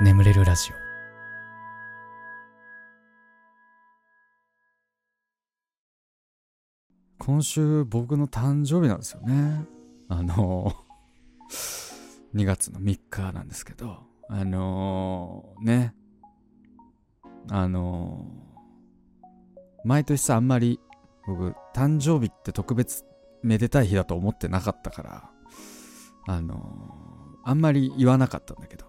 眠れるラジオ。今週僕の誕生日なんですよね。あの2月の3日なんですけどあのね。あの毎年さあんまり僕誕生日って特別めでたい日だと思ってなかったからあのあんまり言わなかったんだけど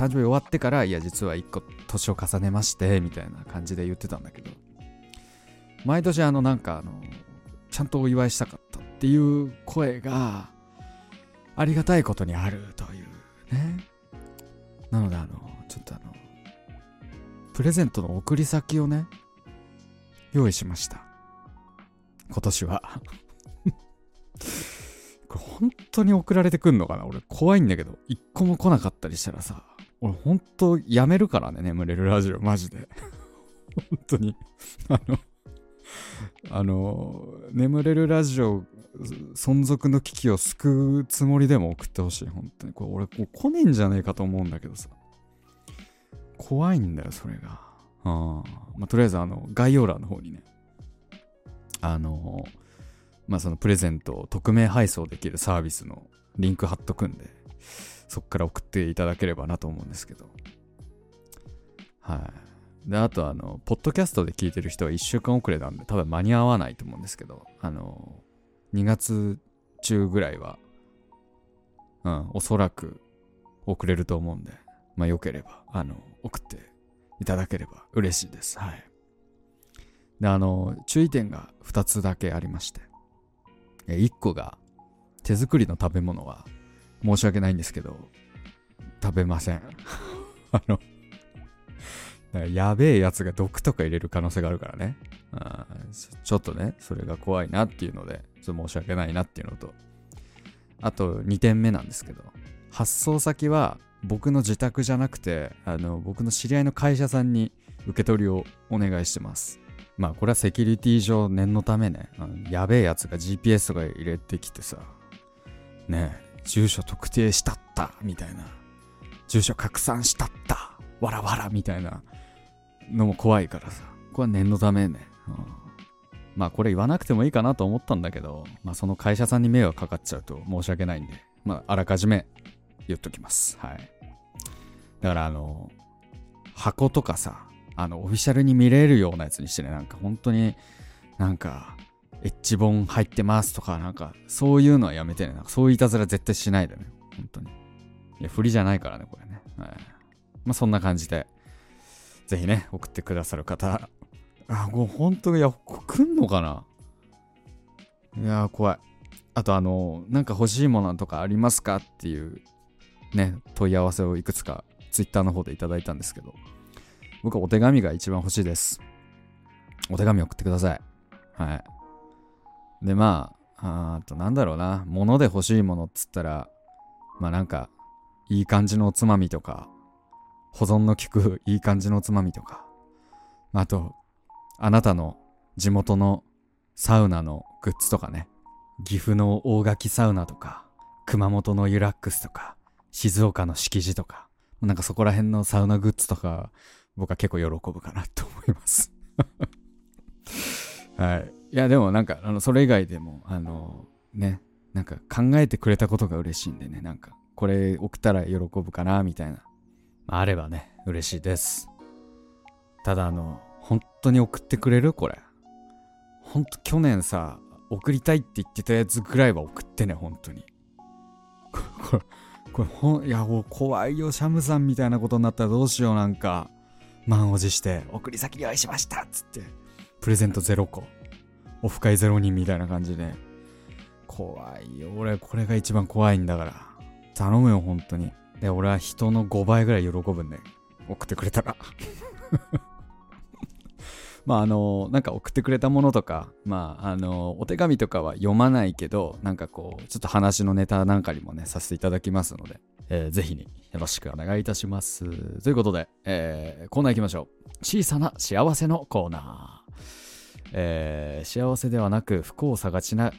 誕生日終わってからいや実は1個年を重ねましてみたいな感じで言ってたんだけど毎年あのなんかあのちゃんとお祝いしたかったっていう声がありがたいことにあるというね。なのであのちょっとあのプレゼントの送り先をね用意しました。今年は。これ本当に送られてくんのかな？俺怖いんだけど一個も来なかったりしたらさ俺本当やめるからね眠れるラジオ。マジで。本当に。あのあの眠れるラジオ存続の危機を救うつもりでも送ってほしい。本当に。これ俺こう来ねえんじゃねえかと思うんだけどさ。怖いんだよそれが。あまあとりあえずあの概要欄の方にね。あのまあそのプレゼントを匿名配送できるサービスのリンク貼っとくんで。そっから送っていただければなと思うんですけど。はい。であとあのポッドキャストで聞いてる人は1週間遅れなんで多分間に合わないと思うんですけどあの2月中ぐらいはうんおそらく遅れると思うんでまあよければあの送っていただければ嬉しいです。はい。であの注意点が2つだけありまして。1個が手作りの食べ物は申し訳ないんですけど食べません。あのやべえやつが毒とか入れる可能性があるからね。あちょっとねそれが怖いなっていうのでちょっと申し訳ないなっていうのと。あと2点目なんですけど発送先は僕の自宅じゃなくてあの僕の知り合いの会社さんに受け取りをお願いしてます。まあこれはセキュリティ上念のためね。やべえやつが GPS とか入れてきてさ。ね。住所特定したったみたいな。住所拡散したった。わらわらみたいな。のも怖いからさ。これは念のためね、うん、まあこれ言わなくてもいいかなと思ったんだけどまあその会社さんに迷惑かかっちゃうと申し訳ないんで。まああらかじめ言っときます。はい。だからあの箱とかさあのオフィシャルに見れるようなやつにしてね。なんか本当になんかエッジ本入ってますとかなんかそういうのはやめてね。なんかそういういたずら絶対しないでね。本当に。いや振りじゃないからねこれね、はい、まあそんな感じでぜひね送ってくださる方。あもう本当いや来んのかな？いや怖い。あとあのなんか欲しいものとかありますかっていうね問い合わせをいくつか Twitter の方でいただいたんですけど。僕はお手紙が一番欲しいです。お手紙送ってください。はい。で、まあ、あとなんだろうな。物で欲しいものっつったら、まあなんか、いい感じのおつまみとか、保存の効くいい感じのおつまみとか、あと、あなたの地元のサウナのグッズとかね、岐阜の大垣サウナとか、熊本のユラックスとか、静岡の敷地とか、なんかそこら辺のサウナグッズとか僕は結構喜ぶかなと思います はい。いや、でもなんか、あの、それ以外でも、あの、ね、なんか考えてくれたことが嬉しいんでね、なんか、これ送ったら喜ぶかな、みたいな。まあ、あればね、嬉しいです。ただ、あの、本当に送ってくれる？これ。ほんと、去年さ、送りたいって言ってたやつぐらいは送ってね、本当に。これ、これほん、いや、もう怖いよ、シャムさんみたいなことになったらどうしよう、なんか。満を持して送り先用意しましたっつってプレゼント0個オフ会0人みたいな感じで。怖いよ。俺これが一番怖いんだから。頼むよ本当に。で俺は人の5倍ぐらい喜ぶんで。送ってくれたら。まああのなんか送ってくれたものとかまああのお手紙とかは読まないけどなんかこうちょっと話のネタなんかにもねさせていただきますので、えー、ぜひによろしくお願いいたします。ということで、えー、コーナー行きましょう。小さな幸せのコーナー。幸せではなく不幸を探しが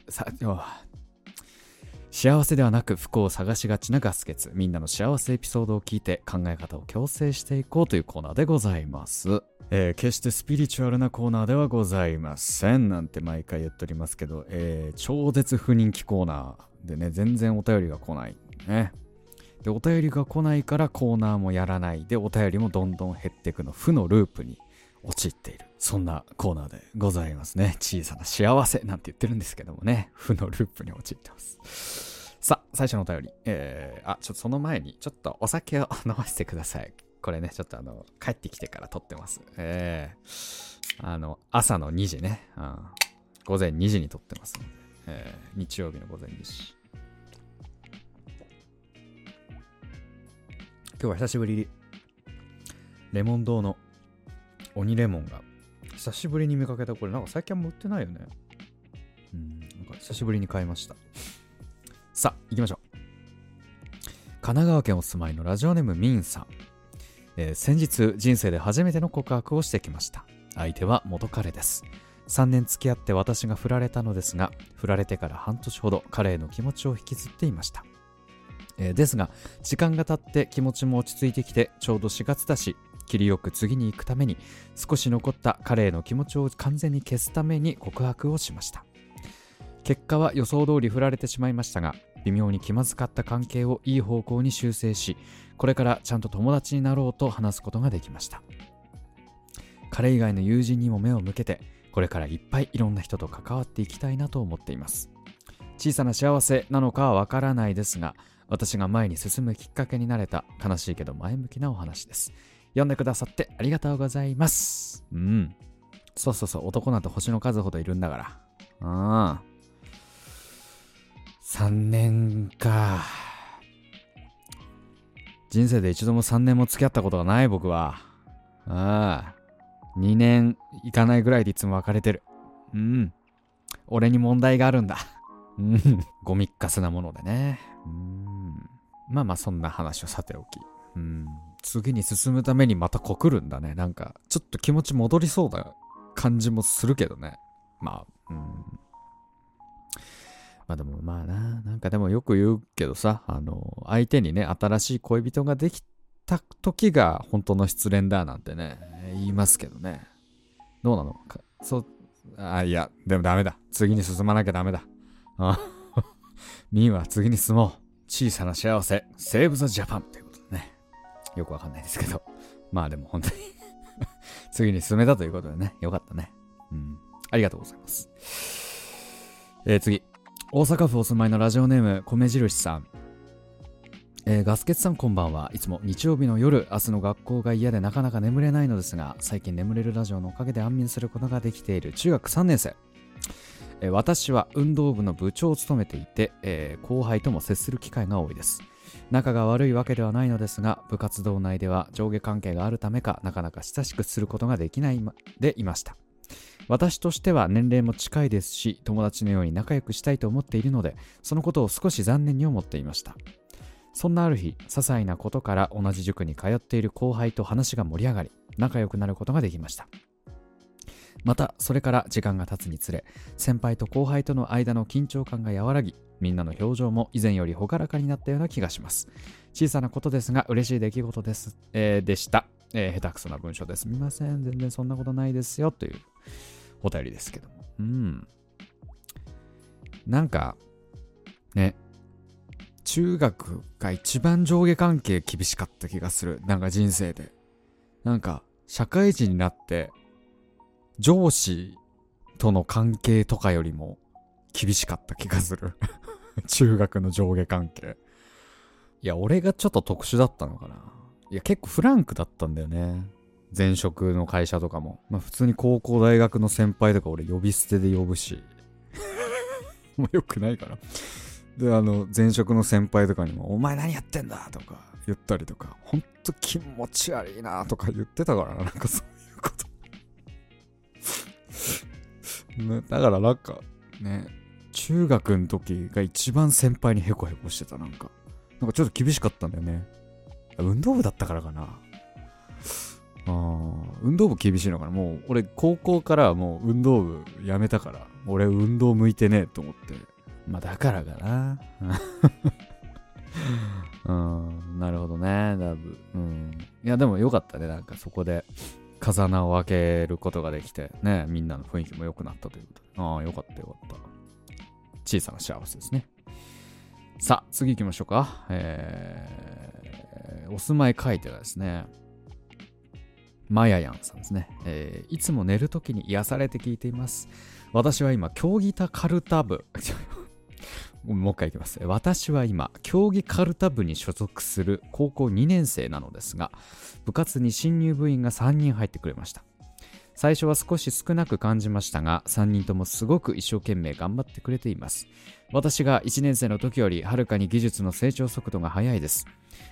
ちなガス欠みんなの幸せエピソードを聞いて考え方を矯正していこうというコーナーでございます、えー決してスピリチュアルなコーナーではございません。なんて毎回言っておりますけど、えー超絶不人気コーナーでね全然お便りが来ないね。でお便りが来ないからコーナーもやらない。でお便りもどんどん減っていくの。負のループに陥っている。そんなコーナーでございますね。小さな幸せなんて言ってるんですけどもね。負のループに陥ってます。さあ最初のお便り。えー、あちょっとその前にちょっとお酒を飲ませてください。これねちょっとあの帰ってきてから撮ってます。えー、あの朝の2時ね、うん、午前2時に撮ってます。ので、えー日曜日の午前2時。今日は久しぶりにレモン堂の鬼レモンが久しぶりに見かけたこれなんか最近あんま売ってないよね。うんなんか久しぶりに買いました。さあ行きましょう。神奈川県お住まいのラジオネームミンさん、えー先日人生で初めての告白をしてきました。相手は元彼です。3年付き合って私が振られたのですが振られてから半年ほど彼への気持ちを引きずっていました。えですが時間が経って気持ちも落ち着いてきてちょうど4月だし切りよく次に行くために少し残った彼への気持ちを完全に消すために告白をしました。結果は予想通り振られてしまいましたが微妙に気まずかった関係をいい方向に修正しこれからちゃんと友達になろうと話すことができました。彼以外の友人にも目を向けてこれからいっぱいいろんな人と関わっていきたいなと思っています。小さな幸せなのかはわからないですが私が前に進むきっかけになれた悲しいけど前向きなお話です。読んでくださってありがとうございます。うん。そうそうそう男なんて星の数ほどいるんだから。うん。3年か。人生で一度も3年も付き合ったことがない僕は。ああ2年いかないぐらいでいつも別れてる。うん。俺に問題があるんだ。うん。ゴミっかすなものでね。うん。まあまあそんな話をさておき。うん次に進むためにまた告るんだね。なんかちょっと気持ち戻りそうな感じもするけどね。まあうん。まあでもまあななんかでもよく言うけどさあの相手にね新しい恋人ができた時が本当の失恋だなんてね言いますけどね。どうなの？かそうあいやでもダメだ。次に進まなきゃダメだ。あ ミンは次に進もう。小さな幸せ。セーブ・ザ・ジャパンということ。でねよくわかんないですけど。まあでも本当に。次に進めたということでね。よかったね。うん。ありがとうございます。えー、次。大阪府お住まいのラジオネーム米印さん。えーガスケツさんこんばんは。いつも日曜日の夜明日の学校が嫌でなかなか眠れないのですが最近眠れるラジオのおかげで安眠することができている中学3年生。えー私は運動部の部長を務めていて、えー後輩とも接する機会が多いです。仲が悪いわけではないのですが部活動内では上下関係があるためかなかなか親しくすることができないでいました。私としては年齢も近いですし友達のように仲良くしたいと思っているのでそのことを少し残念に思っていました。そんなある日些細なことから同じ塾に通っている後輩と話が盛り上がり仲良くなることができました。またそれから時間が経つにつれ先輩と後輩との間の緊張感が和らぎみんなの表情も以前より朗らかになったような気がします。小さなことですが嬉しい出来事です、えーでした、えー下手くそな文章です。みません。全然そんなことないですよ。というお便りですけども。うん。なんかね。中学が一番上下関係厳しかった気がする。なんか人生で。なんか社会人になって上司との関係とかよりも厳しかった気がする。中学の上下関係。いや俺がちょっと特殊だったのかな。いや結構フランクだったんだよね。前職の会社とかも。まあ普通に高校大学の先輩とか俺呼び捨てで呼ぶし。もうよくないから。であの前職の先輩とかにも「お前何やってんだ!」とか言ったりとか「ほんと気持ち悪いな」とか言ってたからなんかそう。ねだからなんかね中学の時が一番先輩にヘコヘコしてたなんかなんかちょっと厳しかったんだよね運動部だったからかなあ運動部厳しいのかなもう俺高校からもう運動部やめたから俺運動向いてねえと思ってまあだからかな。うん、なるほどね。だぶ、うん。いや、でもよかったね。なんかそこで風穴を開けることができて、ね、みんなの雰囲気も良くなったということで。ああ、よかったよかった。小さな幸せですね。さあ、次行きましょうか。えー、お住まい書いてはですね、マヤヤンさんですね、えー、いつも寝るときに癒されて聞いています。私は今、競技タカルタ部。もう一回いきます。私は今、競技カルタ部に所属する高校2年生なのですが、部活に新入部員が3人入ってくれました。最初は少し少なく感じましたが、3人ともすごく一生懸命頑張ってくれています。私が1年生の時よりはるかに技術の成長速度が速いです。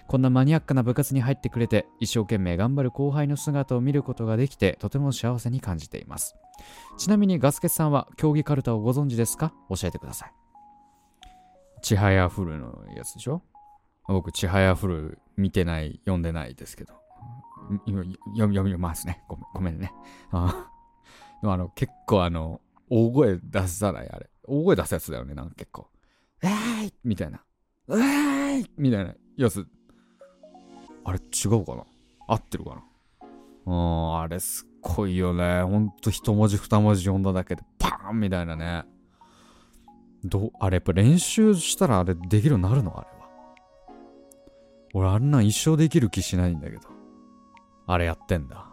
こんなマニアックな部活に入ってくれて、一生懸命頑張る後輩の姿を見ることができて、とても幸せに感じています。ちなみにガスケさんは競技カルタをご存知ですか？教えてください。ちはやふるのやつでしょ？僕、ちはやふる見てない、読んでないですけど。読み、読みますね。ごめん、ごめんね。ああの、結構あの、大声出さない、あれ。大声出すやつだよね、なんか結構。えーいみたいな。えーいみたいなやつ。あれ違うかな？合ってるかな？うん、あれすっごいよね。ほんと一文字二文字読んだだけでパーンみたいなね。どあれやっぱ練習したらあれできるようになるの？あれは。俺あんなん一生できる気しないんだけど。あれやってんだ。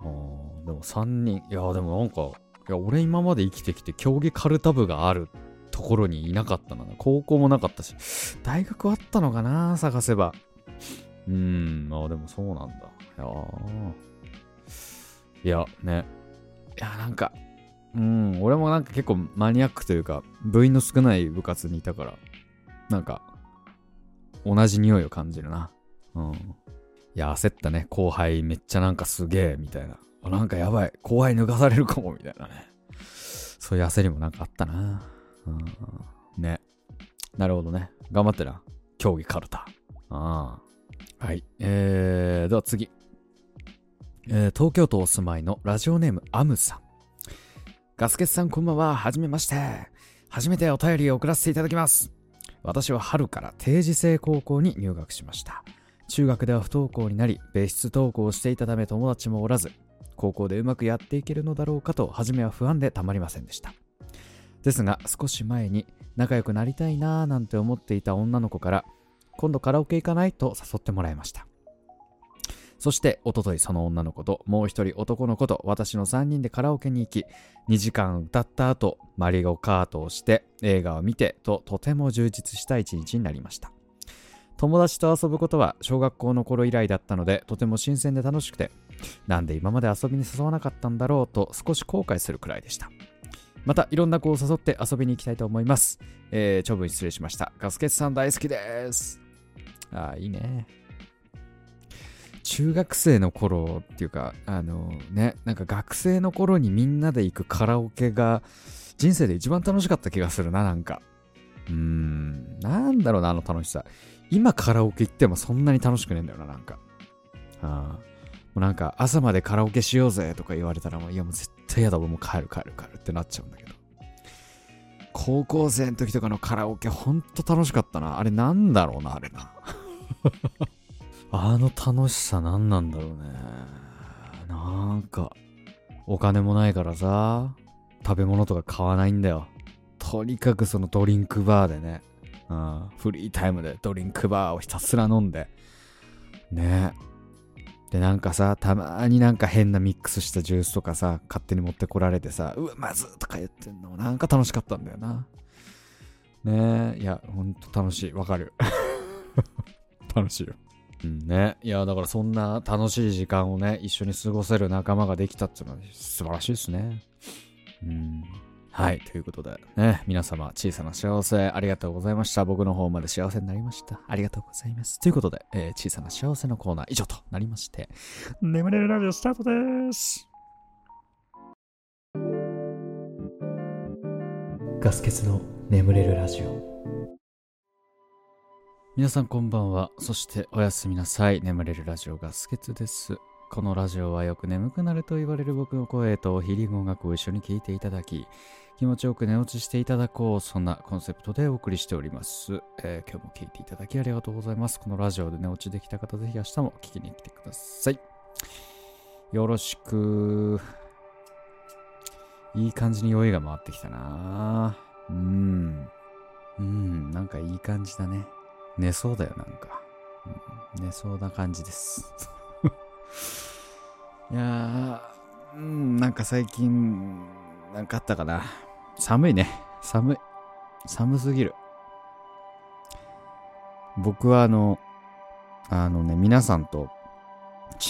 でも3人、いやでもなんか、いや俺今まで生きてきて競技カルタ部があるところにいなかったな。高校もなかったし、大学あったのかな探せば。うーん、あでもそうなんだ。いやいや、ね。いや、なんか、うん、俺もなんか結構マニアックというか、部員の少ない部活にいたから、なんか、同じ匂いを感じるな。うん。いや、焦ったね。後輩めっちゃなんかすげえ、みたいな。なんかやばい。後輩抜かされるかも、みたいなね。そういう焦りもなんかあったな。うん。ね。なるほどね。頑張ってな。競技カルタ。ああ。はい。えー、では次。えー、東京都お住まいのラジオネームアムさん。ガスケツさんこんばんは。はじめまして。初めてお便りを送らせていただきます。私は春から定時制高校に入学しました。中学では不登校になり、別室登校をしていたため友達もおらず、高校でうまくやっていけるのだろうかと、初めは不安でたまりませんでした。ですが、少し前に仲良くなりたいなぁなんて思っていた女の子から、今度カラオケ行かないと誘ってもらいました。そして、おとといその女の子ともう一人男の子と私の3人でカラオケに行き、2時間歌った後、マリオカートをして映画を見てととても充実した一日になりました。友達と遊ぶことは小学校の頃以来だったのでとても新鮮で楽しくて、なんで今まで遊びに誘わなかったんだろうと少し後悔するくらいでした。またいろんな子を誘って遊びに行きたいと思います。えー、長文失礼しました。ガスケツさん大好きです。ああ、いいね。中学生の頃っていうか、あのね、なんか学生の頃にみんなで行くカラオケが人生で一番楽しかった気がするな、なんか。うーん、なんだろうな、あの楽しさ。今カラオケ行ってもそんなに楽しくねえんだよな、なんか。あもうなんか朝までカラオケしようぜとか言われたらもういやもう絶対やだ俺もう帰る帰る帰るってなっちゃうんだけど高校生の時とかのカラオケほんと楽しかったなあれなんだろうなあれなあの楽しさ何なんだろうね。なんか、お金もないからさ、食べ物とか買わないんだよ。とにかくそのドリンクバーでね、うん、フリータイムでドリンクバーをひたすら飲んで、ねで、なんかさ、たまになんか変なミックスしたジュースとかさ、勝手に持ってこられてさ、うわ、まずとか言ってんの、なんか楽しかったんだよな。ねえ、いや、ほんと楽しい。わかる。楽しいよ。うんね。いや、だからそんな楽しい時間をね、一緒に過ごせる仲間ができたっていうのは素晴らしいですね。うん。はい。ということで、ね、皆様、小さな幸せありがとうございました。僕の方まで幸せになりました。ありがとうございます。ということで、えー、小さな幸せのコーナー以上となりまして、眠れるラジオスタートです。ガス欠の眠れるラジオ。皆さんこんばんは。そしておやすみなさい。眠れるラジオガスケツです。このラジオはよく眠くなると言われる僕の声とヒリング音楽を一緒に聴いていただき、気持ちよく寝落ちしていただこう、そんなコンセプトでお送りしております。えー今日も聞いていただきありがとうございます。このラジオで寝落ちできた方、ぜひ明日も聞きに来てください。よろしく。いい感じに酔いが回ってきたなうん。うん、なんかいい感じだね。寝そうだよ、なんか。うん、寝そうな感じです。いやー、うん、なんか最近、なんかあったかな。寒いね。寒い。寒すぎる。僕はあの、あのね、皆さんと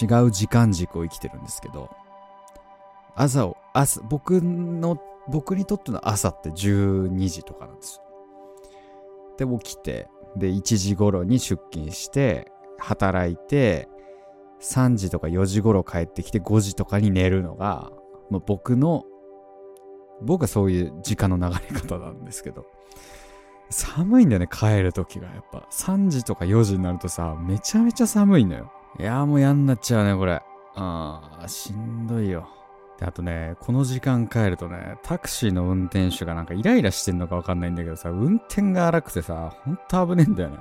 違う時間軸を生きてるんですけど、朝を、朝、僕の、僕にとっての朝って12時とかなんですよ。で、起きて、で、1時頃に出勤して、働いて、3時とか4時頃帰ってきて5時とかに寝るのが、まあ、僕の、僕はそういう時間の流れ方なんですけど、寒いんだよね、帰る時が。やっぱ、3時とか4時になるとさ、めちゃめちゃ寒いのよ。いやーもう嫌になっちゃうね、これ。あー、しんどいよ。で、あとね、この時間帰るとね、タクシーの運転手がなんかイライラしてんのかわかんないんだけどさ、運転が荒くてさ、ほんと危ねえんだよね。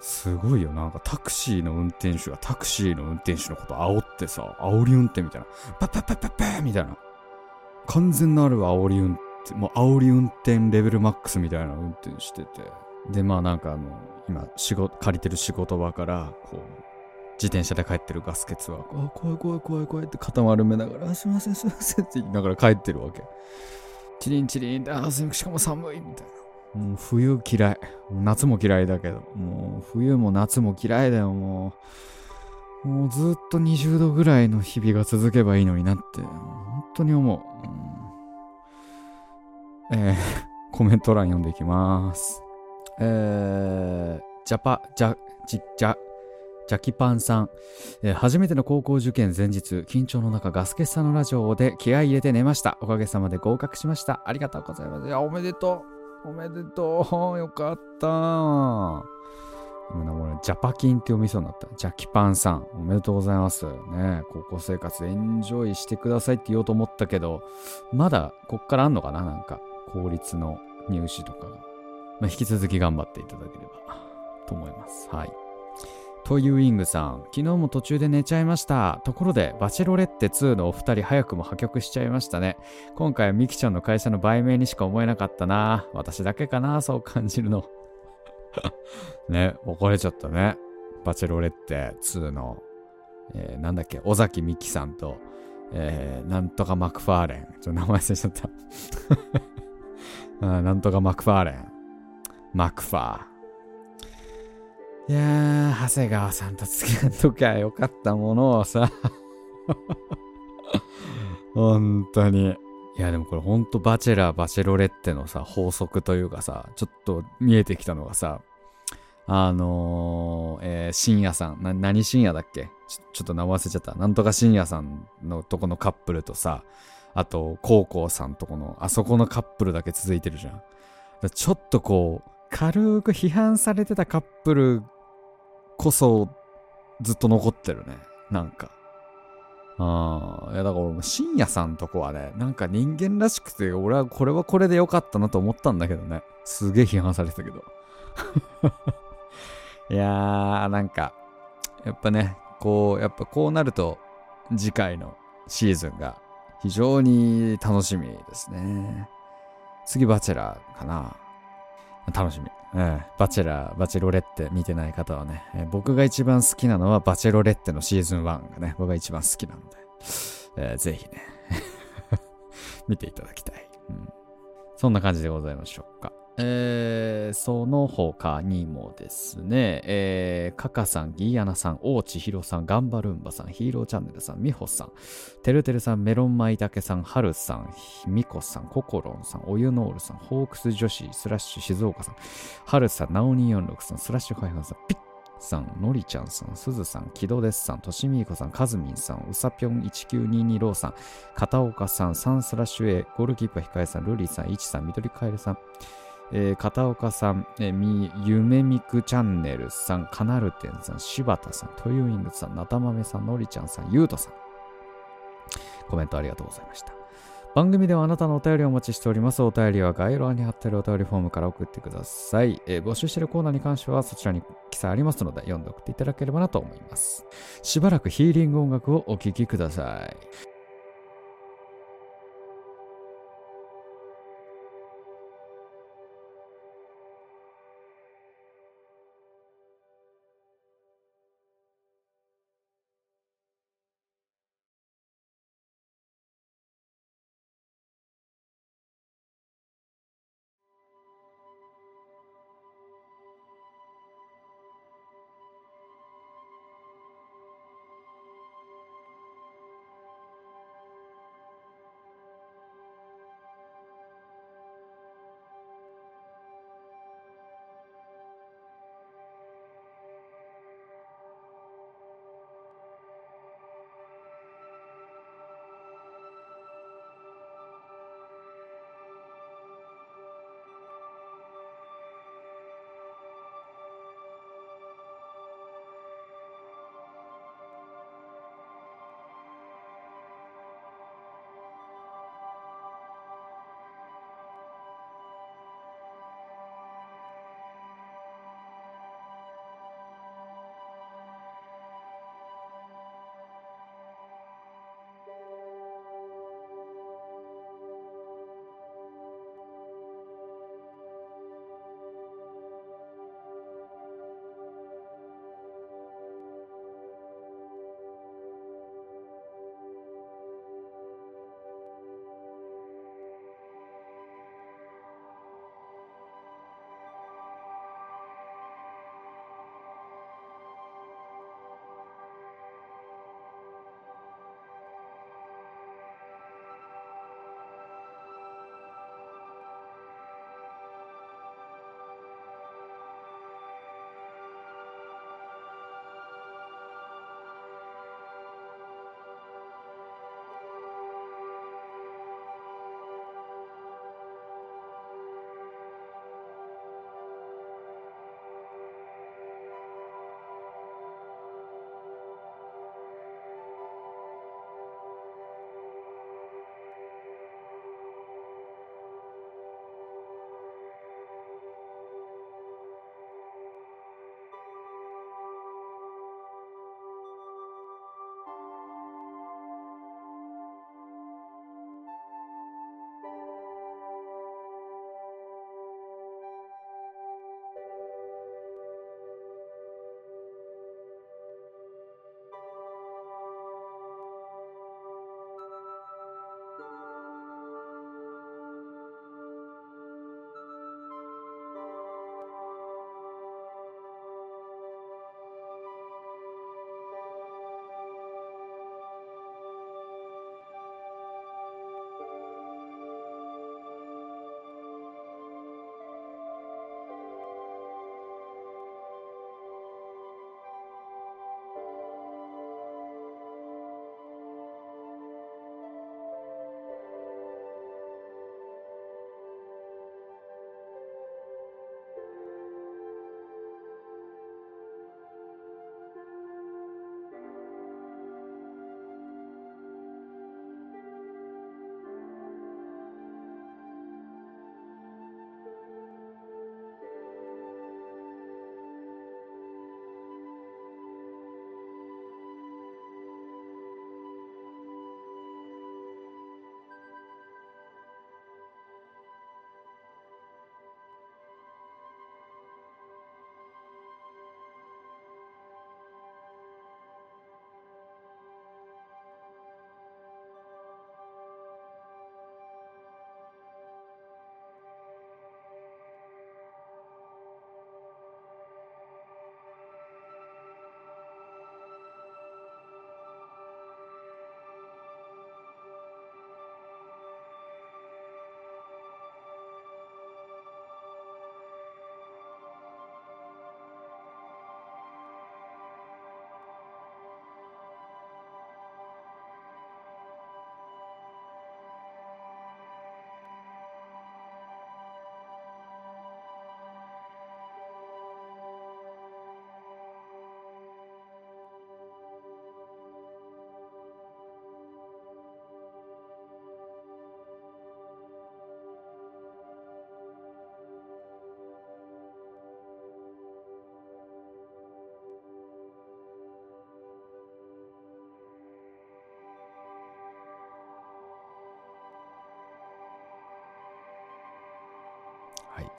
すごいよ。なんかタクシーの運転手がタクシーの運転手のこと煽ってさ、煽り運転みたいな。パッパッパッパッパーみたいな。完全なる煽り運転、もう煽り運転レベルマックスみたいな運転してて。で、まあなんかあの、今、仕事、借りてる仕事場から、こう、自転車で帰ってるガスケツは、あ、怖い怖い怖い怖いって肩丸めながら、すいませんすいませんって言いながら帰ってるわけ。チリンチリンって、あ、すしかも寒いみたいな。もう冬嫌い。夏も嫌いだけど、もう冬も夏も嫌いだよ、もう。もうずっと20度ぐらいの日々が続けばいいのになって、本当に思う。うんえー、コメント欄読んでいきます。えー、ジャパ、ジャ、ジ、ジャ、ジャキパンさん、えー初めての高校受験前日、緊張の中、ガスケさんのラジオで気合い入れて寝ました。おかげさまで合格しました。ありがとうございます。いや、おめでとう。おめでとう。よかった。今の俺、ジャパキンって読みそうになった。ジャキパンさん、おめでとうございます。ね高校生活エンジョイしてくださいって言おうと思ったけど、まだこっからあんのかな？なんか、公立の入試とかが。まあ、引き続き頑張っていただければと思います。はい。というウィングさん、昨日も途中で寝ちゃいました。ところで、バチェロレッテ2のお二人早くも破局しちゃいましたね。今回はミキちゃんの会社の売名にしか思えなかったな。私だけかな、そう感じるの。ね、別れちゃったね。バチェロレッテ2の、えーなんだっけ、尾崎美紀さんと、えーなんとかマクファーレン。ちょっと名前忘れちゃった。あなんとかマクファーレン。マクファー。いやー、長谷川さんと付き合っときゃよかったものをさ。本当に。いや、でもこれほんとバチェラー、バチェロレッテのさ、法則というかさ、ちょっと見えてきたのがさ、あのー、えー深夜さん、な、何深夜だっけ？ちょちょっと名前忘れちゃった。なんとか深夜さんのとこのカップルとさ、あと、高校さんとこの、あそこのカップルだけ続いてるじゃん。ちょっとこう、軽く批判されてたカップルこそずっと残ってるね。なんか。ああ、いやだから俺も深夜さんとこはね、なんか人間らしくて、俺はこれはこれでよかったなと思ったんだけどね。すげえ批判されてたけど。いやー、なんか、やっぱね、こう、やっぱこうなると、次回のシーズンが非常に楽しみですね。次、バチェラーかな。楽しみ。うんバチェラー、バチェロレッテ見てない方はね、えー僕が一番好きなのはバチェロレッテのシーズン1がね、僕が一番好きなので、えーぜひね、見ていただきたい、うん。そんな感じでございましょうか。えー、その他にもですね、えー、カカさん、ギーアナさん、大地ひろさん、ガンバルンバさん、ヒーローチャンネルさん、ミホさん、てるてるさん、メロンマイタケさん、ハルさん、ミコさん、ココロンさん、おゆノールさん、ホークス女子、スラッシュ静岡さん、ハルさん、ナオ246さん、スラッシュファイさん、ピッさん、のりちゃんさん、すずさん、木戸ですさん、としみいこさん、かずみんさん、うさぴょん1922ローさん、片岡さん、サンスラッシュ A、ゴールキーパーひかえさん、ルリさん、いちさん、みどりかえるさん、えー片岡さん、えーみ、ゆめみくチャンネルさん、カナルテンさん、柴田さん、トユイングさん、なたまめさん、のりちゃんさん、ゆうとさん。コメントありがとうございました。番組ではあなたのお便りをお待ちしております。お便りは概要欄に貼ってあるお便りフォームから送ってください。えー、募集しているコーナーに関してはそちらに記載ありますので読んで送っていただければなと思います。しばらくヒーリング音楽をお聴きください。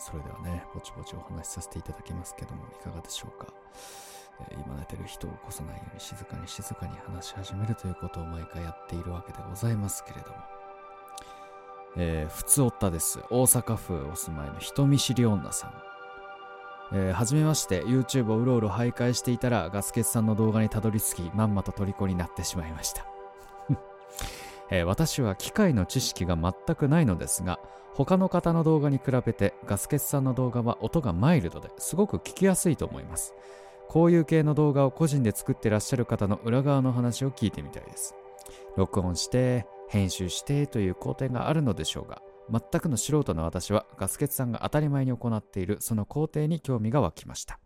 それではね、ぼちぼちお話しさせていただきますけども、いかがでしょうか？えー今寝てる人を起こさないように静かに静かに話し始めるということを毎回やっているわけでございますけれども。えー、ふつおったです。大阪府お住まいの人見知り女さん。えー、はじめまして、YouTube をうろうろ徘徊していたら、ガスケツさんの動画にたどり着き、まんまと虜になってしまいました。えー私は機械の知識が全くないのですが、他の方の動画に比べてガスケツさんの動画は音がマイルドですごく聞きやすいと思います。こういう系の動画を個人で作ってらっしゃる方の裏側の話を聞いてみたいです。録音して、編集してという工程があるのでしょうが、全くの素人の私はガスケツさんが当たり前に行っているその工程に興味が湧きました。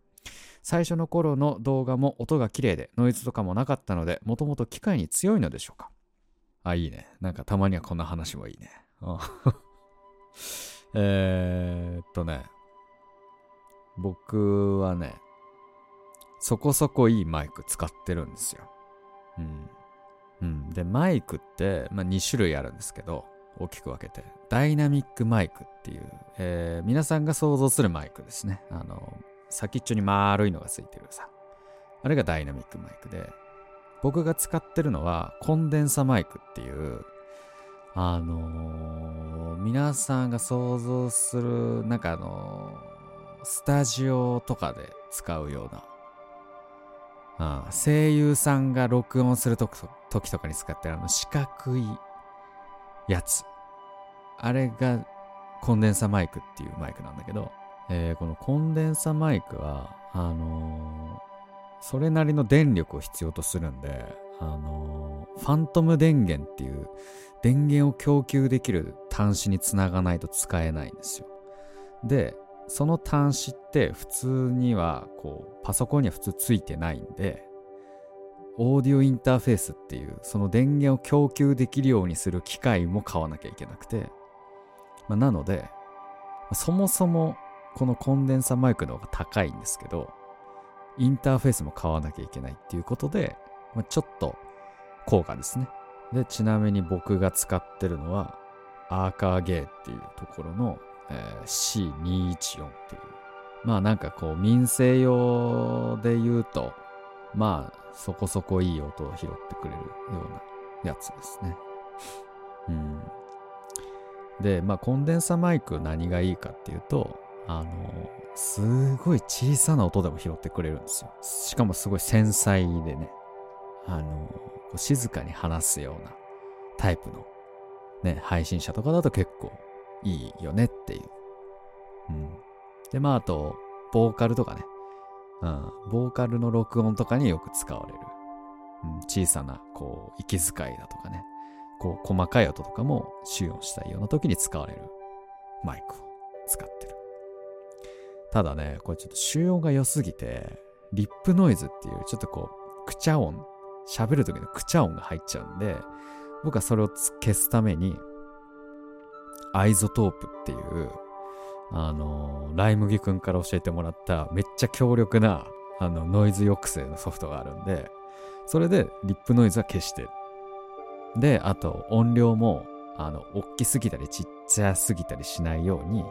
最初の頃の動画も音が綺麗でノイズとかもなかったので、もともと機械に強いのでしょうか。あ、いいね。なんかたまにはこんな話もいいね。えーっとね。僕はね、そこそこいいマイク使ってるんですよ。うん。うん。で、マイクって、まあ、2種類あるんですけど、大きく分けて。ダイナミックマイクっていう、えー皆さんが想像するマイクですね。あの、先っちょに丸いのがついてるさ。あれがダイナミックマイクで、僕が使ってるのはコンデンサマイクっていう、あのー皆さんが想像する、なんかあのースタジオとかで使うような、ああ声優さんが録音すると時とかに使ってるあの四角いやつ。あれがコンデンサマイクっていうマイクなんだけど、えーこのコンデンサマイクは、あのーそれなりの電力を必要とするんで、あのーファントム電源っていう電源を供給できる端子につながないと使えないんですよ。で、その端子って普通にはこうパソコンには普通ついてないんで、オーディオインターフェースっていうその電源を供給できるようにする機械も買わなきゃいけなくて、まあなので、そもそもこのコンデンサマイクの方が高いんですけど、インターフェースも買わなきゃいけないっていうことで、まあ、ちょっと高価ですね。で、ちなみに僕が使ってるのは、アーカーゲーっていうところの、えー C214 っていう。まあなんかこう民生用で言うと、まあそこそこいい音を拾ってくれるようなやつですね。うん。で、まあコンデンサマイク何がいいかっていうと、あの、すごい小さな音でも拾ってくれるんですよ。しかもすごい繊細でね、あの、こう静かに話すようなタイプのね、配信者とかだと結構いいよねっていう。うん。で、まああと、ボーカルとかね、うん、ボーカルの録音とかによく使われる。うん、小さな、こう、息遣いだとかね、こう、細かい音とかも集音したいような時に使われるマイクを使ってる。ただね、これちょっと集音が良すぎて、リップノイズっていう、ちょっとこう、くちゃ音、喋る時のくちゃ音が入っちゃうんで、僕はそれを消すために、 iZotope っていう、あのーライ麦くんから教えてもらっためっちゃ強力な、あの、ノイズ抑制のソフトがあるんで、それでリップノイズは消して。で、あと音量も、あの、大きすぎたりちっちゃすぎたりしないように、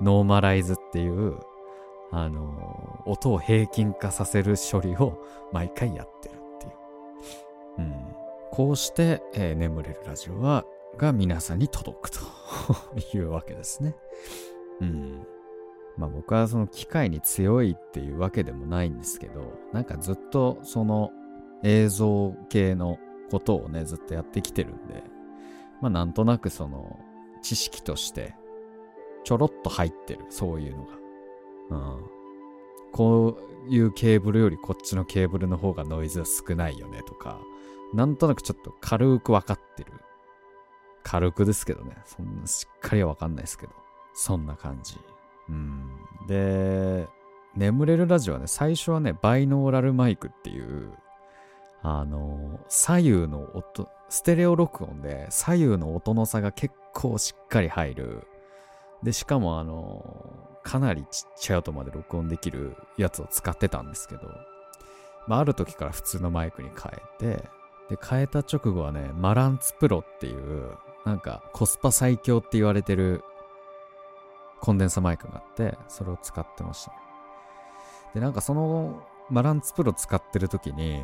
ノーマライズっていう、あのー音を平均化させる処理を毎回やってる。こうして、えー眠れるラジオは、が皆さんに届くというわけですね。うん。まあ僕はその機械に強いっていうわけでもないんですけど、なんかずっとその映像系のことをね、ずっとやってきてるんで、まあなんとなくその知識としてちょろっと入ってる、そういうのが。うん。こういうケーブルよりこっちのケーブルの方がノイズが少ないよねとか、なんとなくちょっと軽くわかってる。軽くですけどね。そんなしっかりはわかんないですけど。そんな感じ。うん。で、眠れるラジオはね、最初はね、バイノーラルマイクっていう、あの、左右の音、ステレオ録音で左右の音の差が結構しっかり入る。で、しかもあの、かなりちっちゃい音まで録音できるやつを使ってたんですけど、まあ、ある時から普通のマイクに変えて、で、変えた直後はね、マランツプロっていう、なんかコスパ最強って言われてるコンデンサマイクがあってそれを使ってましたね。でなんかそのマランツプロ使ってる時に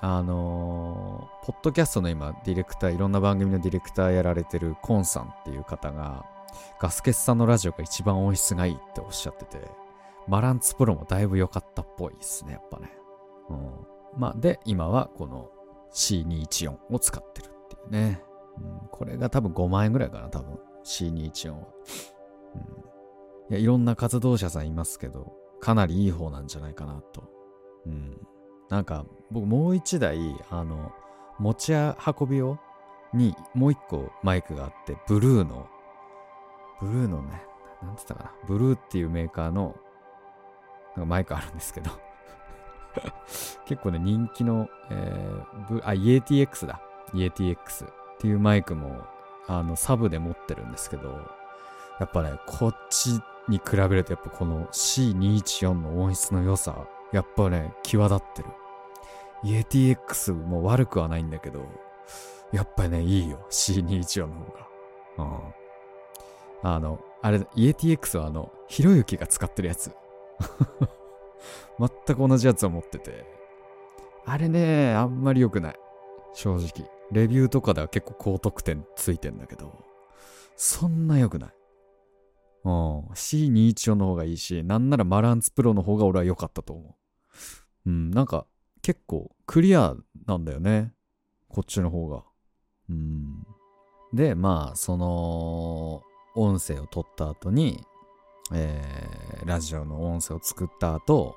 あのー、ポッドキャストの今ディレクターいろんな番組のディレクターやられてるコンさんっていう方がガスケスさんのラジオが一番音質がいいっておっしゃっててマランツプロもだいぶ良かったっぽいですねやっぱね。うん。まあで今はこの C214 を使ってるっていうね、うん、これが多分5万円ぐらいかな多分。C214 は、うん、いやいろんな活動者さんいますけどかなりいい方なんじゃないかなと。うん。なんか僕もう一台あの持ち運び用にもう一個マイクがあってブルーのブルーのねなんつったかな。ブルーっていうメーカーのなんかマイクあるんですけど。結構ね人気の、えー、あ EATX だ EATX っていうマイクもあのサブで持ってるんですけどやっぱねこっちに比べるとやっぱこの C214 の音質の良さやっぱね、際立ってる。EATX も悪くはないんだけど、やっぱね、いいよ。C214 の方が。うん。あの、あれ、EATX はあの、ひろゆきが使ってるやつ。全く同じやつを持ってて。あれね、あんまり良くない。正直。レビューとかでは結構高得点ついてんだけど、そんな良くない。うん。C214 の方がいいし、なんならマランツプロの方が俺は良かったと思う。うん、なんか結構クリアなんだよね。こっちの方が。うん。で、まあ、その、音声を取った後に、えー、ラジオの音声を作った後、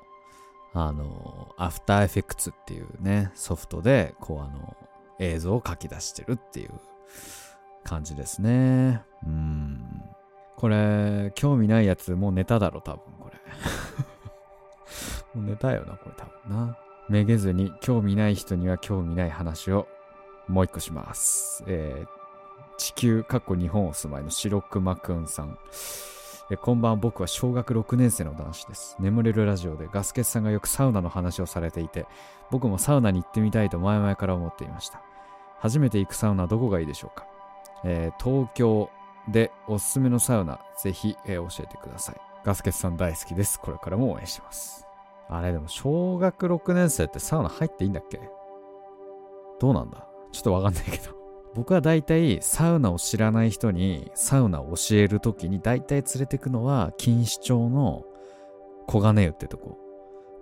あの、アフターエフェクツっていうね、ソフトで、こう、あの、映像を書き出してるっていう感じですね。うん。これ、興味ないやつ、もう寝ただろ、多分これ。もう寝たよな、これ多分な。めげずに、興味ない人には興味ない話をもう一個します。えー、地球、かっこ日本お住まいの白熊くんさん。えこんばんは、僕は小学6年生の男子です。眠れるラジオでガスケツさんがよくサウナの話をされていて、僕もサウナに行ってみたいと前々から思っていました。初めて行くサウナどこがいいでしょうか、えー、東京、で、おすすめのサウナ、ぜひ、えー、教えてください。ガスケツさん大好きです。これからも応援してます。あれ、でも、小学6年生ってサウナ入っていいんだっけ？どうなんだ？ちょっとわかんないけど。僕は大体、サウナを知らない人にサウナを教えるときに大体連れてくのは、錦糸町の小金湯ってとこ。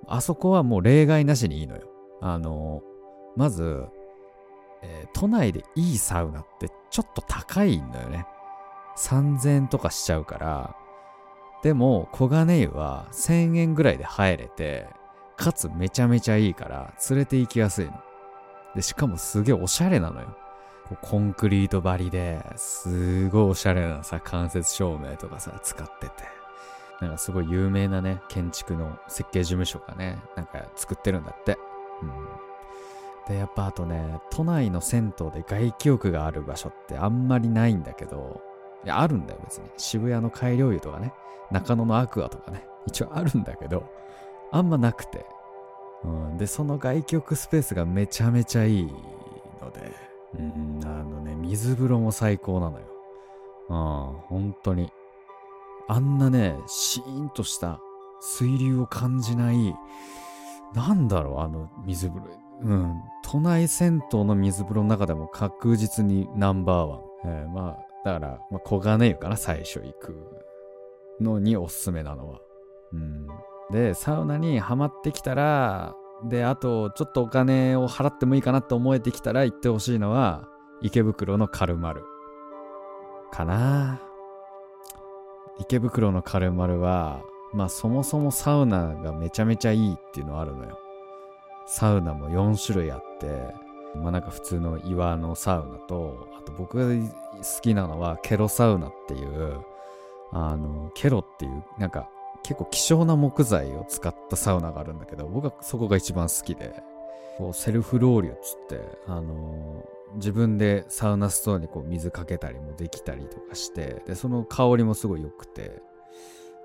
あそこはもう例外なしにいいのよ。あの、まず、えー、都内でいいサウナってちょっと高いんだよね。3000円とかしちゃうから、でも、小金湯は1000円ぐらいで入れて、かつめちゃめちゃいいから、連れて行きやすいの。で、しかもすげえおしゃれなのよ。コンクリート張りで、すごいおしゃれなさ、間接照明とかさ、使ってて。なんかすごい有名なね、建築の設計事務所がね、なんか作ってるんだって。うん。で、やっぱあとね、都内の銭湯で外気浴がある場所ってあんまりないんだけど、いや、あるんだよ、別に。渋谷の改良湯とかね、中野のアクアとかね、一応あるんだけど、あんまなくて。うん、で、その外局スペースがめちゃめちゃいいので、ん、あのね、水風呂も最高なのよ。うん、本当に。あんなね、シーンとした水流を感じない、なんだろう、あの水風呂。うん、都内銭湯の水風呂の中でも確実にナンバーワン。えー、まあ、だから、まあ、小金湯かな、最初行くのにおすすめなのは。うん。で、サウナにはまってきたら、で、あと、ちょっとお金を払ってもいいかなって思えてきたら行ってほしいのは、池袋のカルマル。かな池袋のカルマルは、まあそもそもサウナがめちゃめちゃいいっていうのはあるのよ。サウナも4種類あって、まあなんか普通の岩のサウナと、あと僕が好きなのはケロサウナっていう、あの、ケロっていう、なんか結構希少な木材を使ったサウナがあるんだけど、僕はそこが一番好きで、こうセルフロウリュっつって、あの自分でサウナストーンにこう水かけたりもできたりとかして、で、その香りもすごい良くて、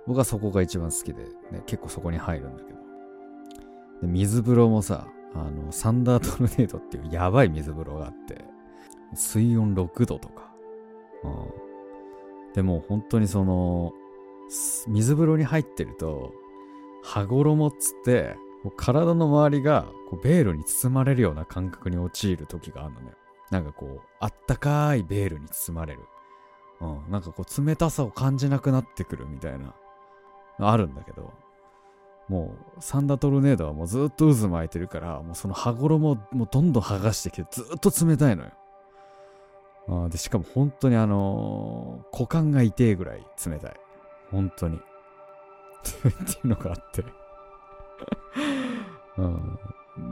僕はそこが一番好きで、ね、結構そこに入るんだけど。で、水風呂もさ、あの、サンダートルネードっていうやばい水風呂があって、水温6度とか。うん。でも本当にその、水風呂に入ってると羽衣っつって体の周りがこうベールに包まれるような感覚に陥る時があるのね。なんかこうあったかいベールに包まれる、うん、なんかこう冷たさを感じなくなってくるみたいなあるんだけどもうサンダトルネードはもうずっと渦巻いてるからもうその羽衣ももうどんどん剥がしてきてずっと冷たいのよ。あでしかも本当にあのー、股間が痛いぐらい冷たい。本当に。っていうのがあって。うん、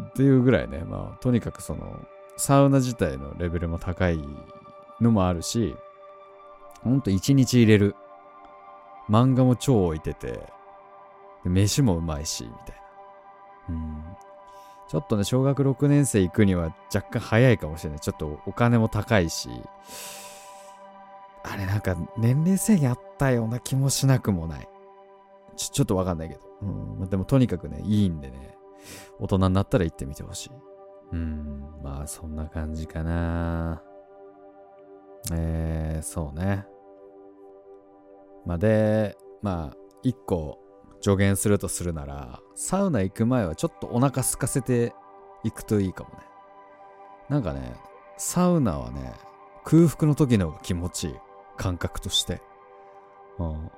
っていうぐらいね。まあとにかくそのサウナ自体のレベルも高いのもあるしほんと一日入れる。漫画も超置いてて飯もうまいしみたいな。うん。ちょっとね小学6年生行くには若干早いかもしれない。ちょっとお金も高いしあれなんか年齢制限あったような気もしなくもないちょ、ちょっとわかんないけど。うん。でもとにかくね、いいんでね、大人になったら行ってみてほしい。うん。まあ、そんな感じかな。えー、そうね。まあ、で、まあ、一個助言するとするなら、サウナ行く前はちょっとお腹空かせて行くといいかもね。なんかね、サウナはね、空腹の時の方が気持ちいい。感覚として。うん。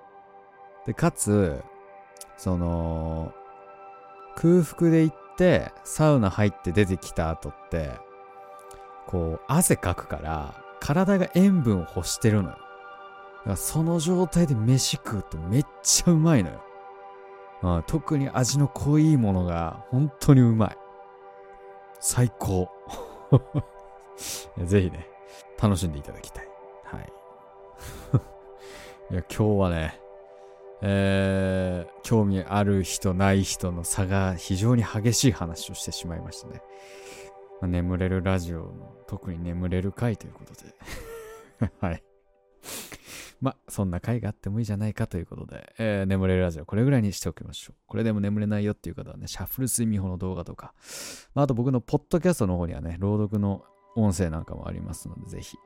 で、かつ、その、空腹で行って、サウナ入って出てきた後って、こう、汗かくから、体が塩分を欲してるのよ。だからその状態で飯食うとめっちゃうまいのよ。うん、特に味の濃いものが本当にうまい。最高。ぜひね、楽しんでいただきたい。はい。いや、今日はね、えー、興味ある人ない人の差が非常に激しい話をしてしまいましたね。まあ、眠れるラジオの特に眠れる回ということで はい。まあ、そんな回があってもいいじゃないかということで、えー、眠れるラジオこれぐらいにしておきましょう。これでも眠れないよっていう方はね、シャッフル睡眠法の動画とか、まあ、あと僕のポッドキャストの方にはね、朗読の音声なんかもありますので、ぜひ。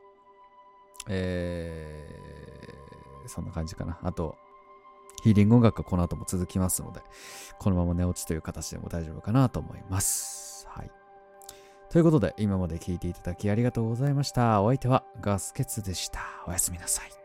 えー、そんな感じかな。あと、ヒーリング音楽がこの後も続きますので、このまま寝落ちという形でも大丈夫かなと思います。はい。ということで、今まで聴いていただきありがとうございました。お相手はガスケツでした。おやすみなさい。